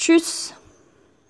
Tschüss.